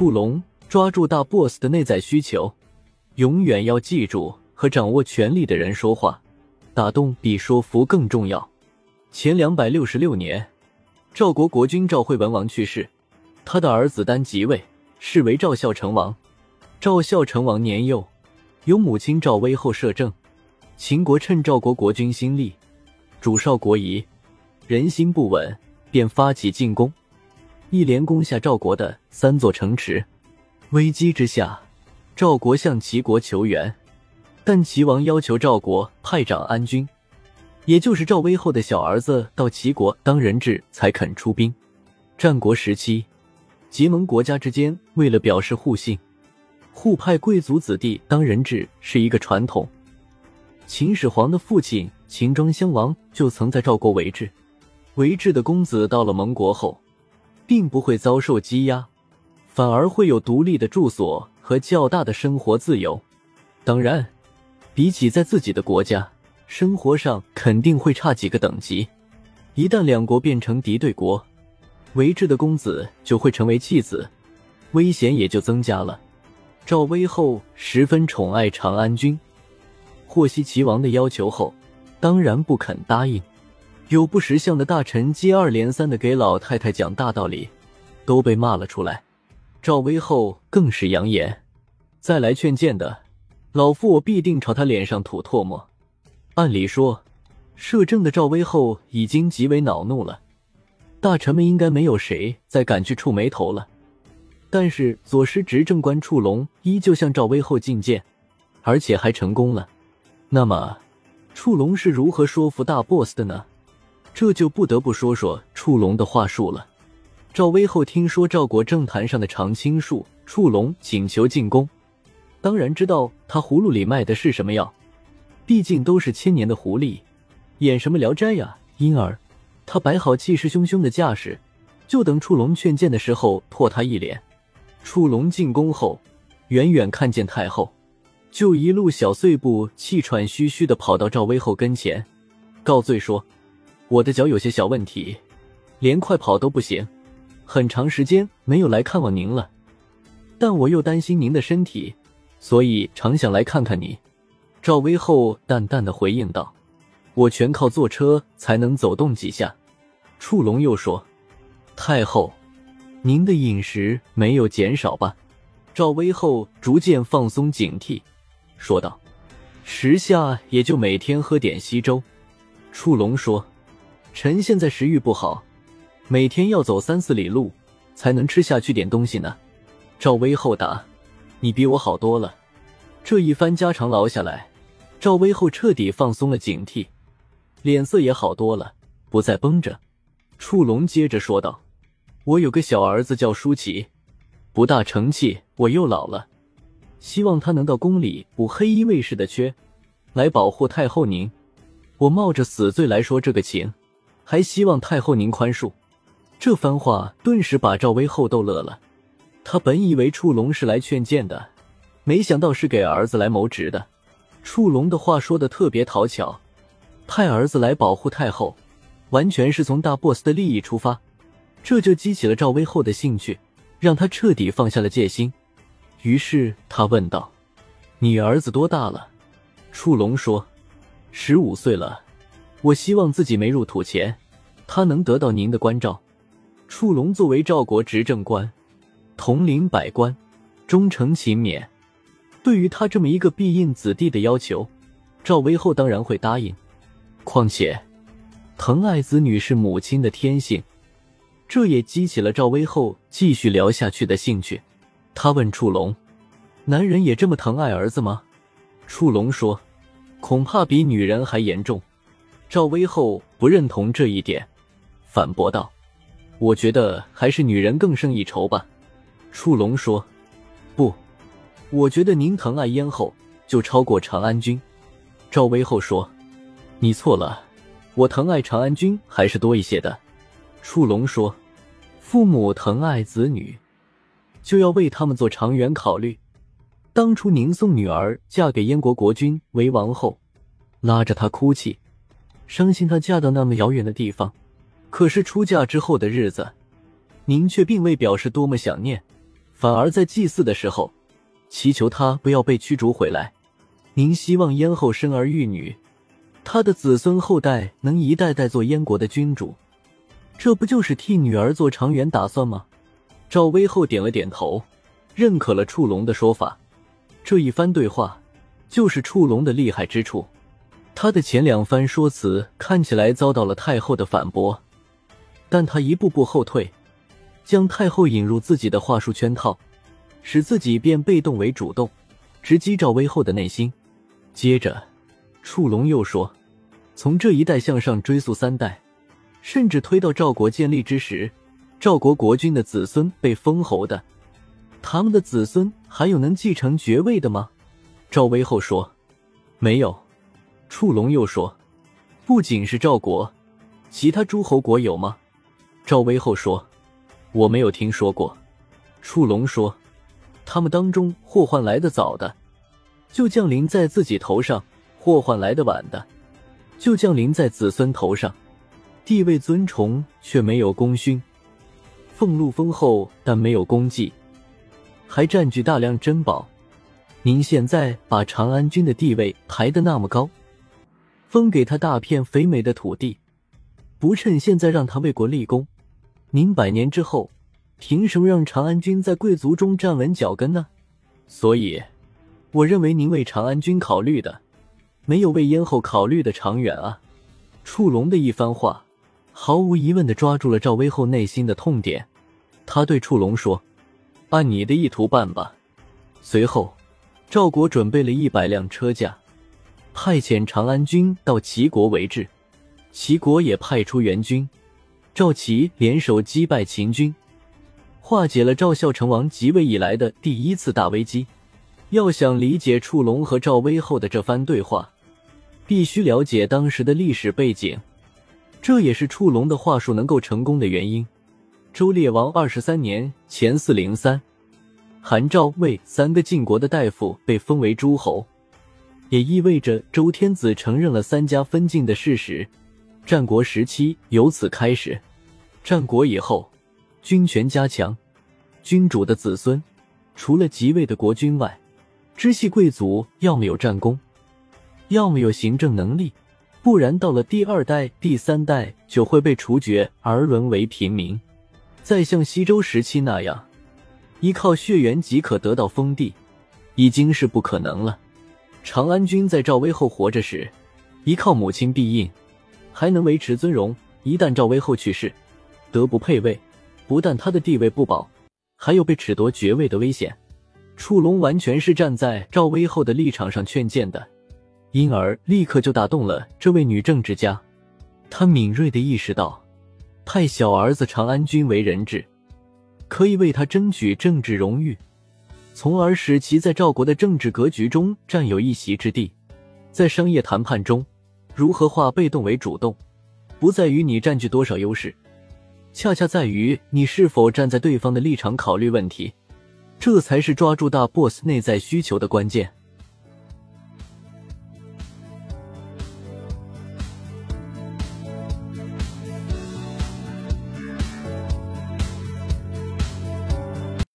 触龙抓住大 boss 的内在需求，永远要记住和掌握权力的人说话，打动比说服更重要。前两百六十六年，赵国国君赵惠文王去世，他的儿子丹即位，是为赵孝成王。赵孝成王年幼，由母亲赵威后摄政。秦国趁赵国国君新立，主少国疑，人心不稳，便发起进攻，一连攻下赵国的三座城池。危机之下，赵国向齐国求援，但齐王要求赵国派长安君，也就是赵威后的小儿子到齐国当人质，才肯出兵。战国时期，结盟国家之间为了表示互信。互派贵族子弟当人质是一个传统。秦始皇的父亲秦庄襄王就曾在赵国为质，为质的公子到了盟国后，并不会遭受羁押，反而会有独立的住所和较大的生活自由。当然，比起在自己的国家，生活上肯定会差几个等级。一旦两国变成敌对国，为质的公子就会成为弃子，危险也就增加了。赵威后十分宠爱长安君，获悉齐王的要求后，当然不肯答应。有不识相的大臣接二连三的给老太太讲大道理，都被骂了出来。赵威后更是扬言：“再来劝谏的，老夫我必定朝他脸上吐唾沫。”按理说，摄政的赵威后已经极为恼怒了，大臣们应该没有谁再敢去触眉头了。但是左师执政官触龙依旧向赵威后进谏，而且还成功了。那么，触龙是如何说服大 boss 的呢？这就不得不说说触龙的话术了。赵威后听说赵国政坛上的常青树触龙请求进宫，当然知道他葫芦里卖的是什么药，毕竟都是千年的狐狸，演什么聊斋呀？因而，他摆好气势汹汹的架势，就等触龙劝谏的时候唾他一脸。触龙进宫后，远远看见太后，就一路小碎步，气喘吁吁的跑到赵威后跟前，告罪说：“我的脚有些小问题，连快跑都不行，很长时间没有来看望您了。但我又担心您的身体，所以常想来看看你。”赵威后淡淡的回应道：“我全靠坐车才能走动几下。”触龙又说：“太后。”您的饮食没有减少吧？赵威后逐渐放松警惕，说道：“时下也就每天喝点稀粥。”触龙说：“臣现在食欲不好，每天要走三四里路才能吃下去点东西呢。”赵威后答：“你比我好多了。”这一番家常唠下来，赵威后彻底放松了警惕，脸色也好多了，不再绷着。触龙接着说道。我有个小儿子叫舒淇，不大成器。我又老了，希望他能到宫里补黑衣卫士的缺，来保护太后您。我冒着死罪来说这个情，还希望太后您宽恕。这番话顿时把赵威后逗乐了。他本以为触龙是来劝谏的，没想到是给儿子来谋职的。触龙的话说的特别讨巧，派儿子来保护太后，完全是从大 boss 的利益出发。这就激起了赵威后的兴趣，让他彻底放下了戒心。于是他问道：“你儿子多大了？”触龙说：“十五岁了。我希望自己没入土前，他能得到您的关照。”触龙作为赵国执政官，统领百官，忠诚勤勉。对于他这么一个必应子弟的要求，赵威后当然会答应。况且，疼爱子女是母亲的天性。这也激起了赵威后继续聊下去的兴趣。他问触龙：“男人也这么疼爱儿子吗？”触龙说：“恐怕比女人还严重。”赵威后不认同这一点，反驳道：“我觉得还是女人更胜一筹吧。”触龙说：“不，我觉得您疼爱燕后就超过长安君。”赵威后说：“你错了，我疼爱长安君还是多一些的。”触龙说。父母疼爱子女，就要为他们做长远考虑。当初您送女儿嫁给燕国国君为王后，拉着她哭泣，伤心她嫁到那么遥远的地方。可是出嫁之后的日子，您却并未表示多么想念，反而在祭祀的时候祈求他不要被驱逐回来。您希望燕后生儿育女，他的子孙后代能一代代做燕国的君主，这不就是替女儿做长远打算吗？赵威后点了点头，认可了触龙的说法。这一番对话，就是触龙的厉害之处。他的前两番说辞看起来遭到了太后的反驳，但他一步步后退，将太后引入自己的话术圈套，使自己变被动为主动，直击赵威后的内心。接着，触龙又说：“从这一代向上追溯三代，甚至推到赵国建立之时，赵国国君的子孙被封侯的，他们的子孙还有能继承爵位的吗？”赵威后说：“没有。”触龙又说：“不仅是赵国，其他诸侯国有吗？”赵威后说：“我没有听说过。”触龙说：“他们当中祸患来的早的。”就降临在自己头上，祸患来的晚的，就降临在子孙头上。地位尊崇却没有功勋，俸禄丰厚但没有功绩，还占据大量珍宝。您现在把长安君的地位抬得那么高，分给他大片肥美的土地，不趁现在让他为国立功，您百年之后凭什么让长安君在贵族中站稳脚跟呢？所以。我认为您为长安君考虑的，没有为燕后考虑的长远啊！触龙的一番话，毫无疑问的抓住了赵威后内心的痛点。他对触龙说：“按你的意图办吧。”随后，赵国准备了一百辆车驾，派遣长安军到齐国为质。齐国也派出援军，赵齐联手击败秦军，化解了赵孝成王即位以来的第一次大危机。要想理解触龙和赵威后的这番对话，必须了解当时的历史背景，这也是触龙的话术能够成功的原因。周烈王二十三年（前四零三），韩、赵、魏三个晋国的大夫被封为诸侯，也意味着周天子承认了三家分晋的事实。战国时期由此开始。战国以后，军权加强，君主的子孙除了即位的国君外，支系贵族要么有战功，要么有行政能力，不然到了第二代、第三代就会被处决而沦为平民。再像西周时期那样，依靠血缘即可得到封地，已经是不可能了。长安君在赵威后活着时，依靠母亲庇应，还能维持尊荣；一旦赵威后去世，德不配位，不但他的地位不保，还有被褫夺爵位的危险。触龙完全是站在赵威后的立场上劝谏的，因而立刻就打动了这位女政治家。她敏锐地意识到，派小儿子长安君为人质，可以为他争取政治荣誉，从而使其在赵国的政治格局中占有一席之地。在商业谈判中，如何化被动为主动，不在于你占据多少优势，恰恰在于你是否站在对方的立场考虑问题。这才是抓住大 boss 内在需求的关键。